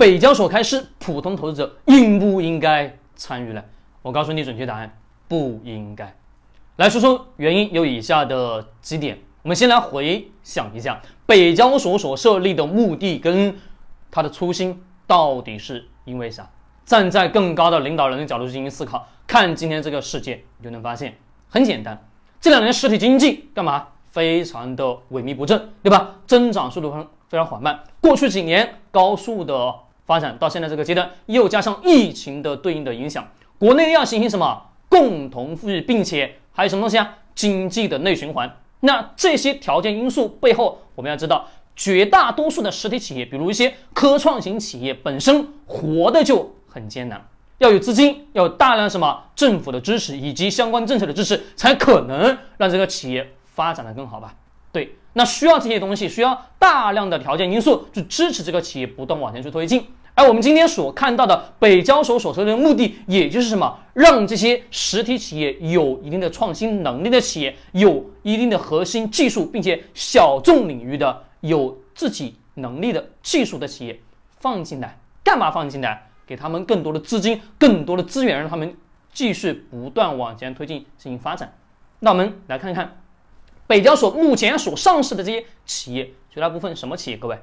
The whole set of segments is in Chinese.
北交所开市，普通投资者应不应该参与呢？我告诉你准确答案，不应该。来说说原因，有以下的几点。我们先来回想一下，北交所所设立的目的跟它的初心到底是因为啥？站在更高的领导人的角度进行思考，看今天这个世界，你就能发现很简单。这两年实体经济干嘛？非常的萎靡不振，对吧？增长速度非常非常缓慢。过去几年高速的发展到现在这个阶段，又加上疫情的对应的影响，国内要形成什么共同富裕，并且还有什么东西啊？经济的内循环。那这些条件因素背后，我们要知道，绝大多数的实体企业，比如一些科创型企业，本身活的就很艰难，要有资金，要有大量什么政府的支持以及相关政策的支持，才可能让这个企业发展的更好吧？对。那需要这些东西，需要大量的条件因素去支持这个企业不断往前去推进。而我们今天所看到的北交所所说的目的，也就是什么，让这些实体企业有一定的创新能力的企业，有一定的核心技术，并且小众领域的有自己能力的技术的企业放进来，干嘛放进来？给他们更多的资金，更多的资源，让他们继续不断往前推进进行发展。那我们来看看。北交所目前所上市的这些企业，绝大部分什么企业？各位，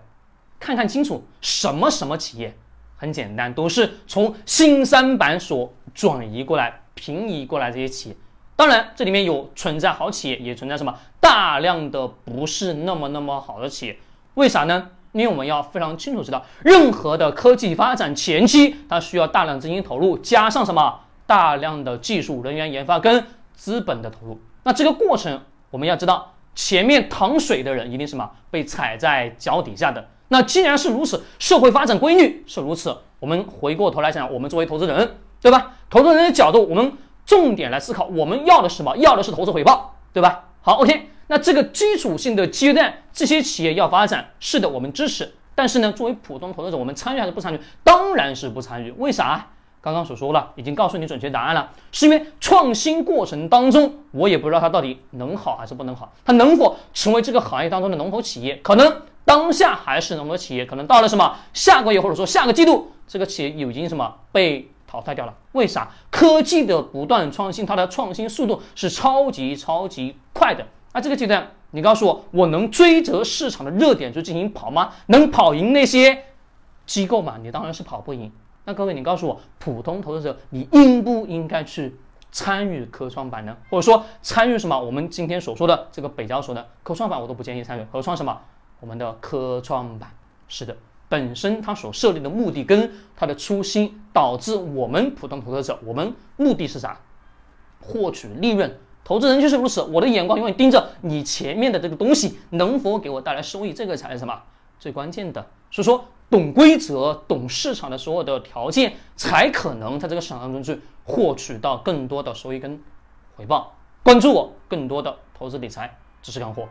看看清楚，什么什么企业？很简单，都是从新三板所转移过来、平移过来这些企业。当然，这里面有存在好企业，也存在什么大量的不是那么那么好的企业。为啥呢？因为我们要非常清楚知道，任何的科技发展前期，它需要大量资金投入，加上什么大量的技术人员研发跟资本的投入。那这个过程。我们要知道，前面淌水的人一定什么被踩在脚底下的。那既然是如此，社会发展规律是如此。我们回过头来讲，我们作为投资人，对吧？投资人的角度，我们重点来思考，我们要的是什么？要的是投资回报，对吧？好，OK。那这个基础性的阶段，这些企业要发展，是的，我们支持。但是呢，作为普通投资者，我们参与还是不参与？当然是不参与。为啥？刚刚所说了，已经告诉你准确答案了，是因为创新过程当中，我也不知道它到底能好还是不能好，它能否成为这个行业当中的龙头企业？可能当下还是那么多企业，可能到了什么下个月或者说下个季度，这个企业已经什么被淘汰掉了？为啥？科技的不断创新，它的创新速度是超级超级快的。那这个阶段，你告诉我，我能追着市场的热点去进行跑吗？能跑赢那些机构吗？你当然是跑不赢。那各位，你告诉我，普通投资者，你应不应该去参与科创板呢？或者说参与什么？我们今天所说的这个北交所的科创板，我都不建议参与。何况什么？我们的科创板是的，本身它所设立的目的跟它的初心，导致我们普通投资者，我们目的是啥？获取利润。投资人就是如此，我的眼光永远盯着你前面的这个东西能否给我带来收益，这个才是什么最关键的。所以说。懂规则、懂市场的所有的条件，才可能在这个市场当中去获取到更多的收益跟回报。关注我，更多的投资理财知识干货。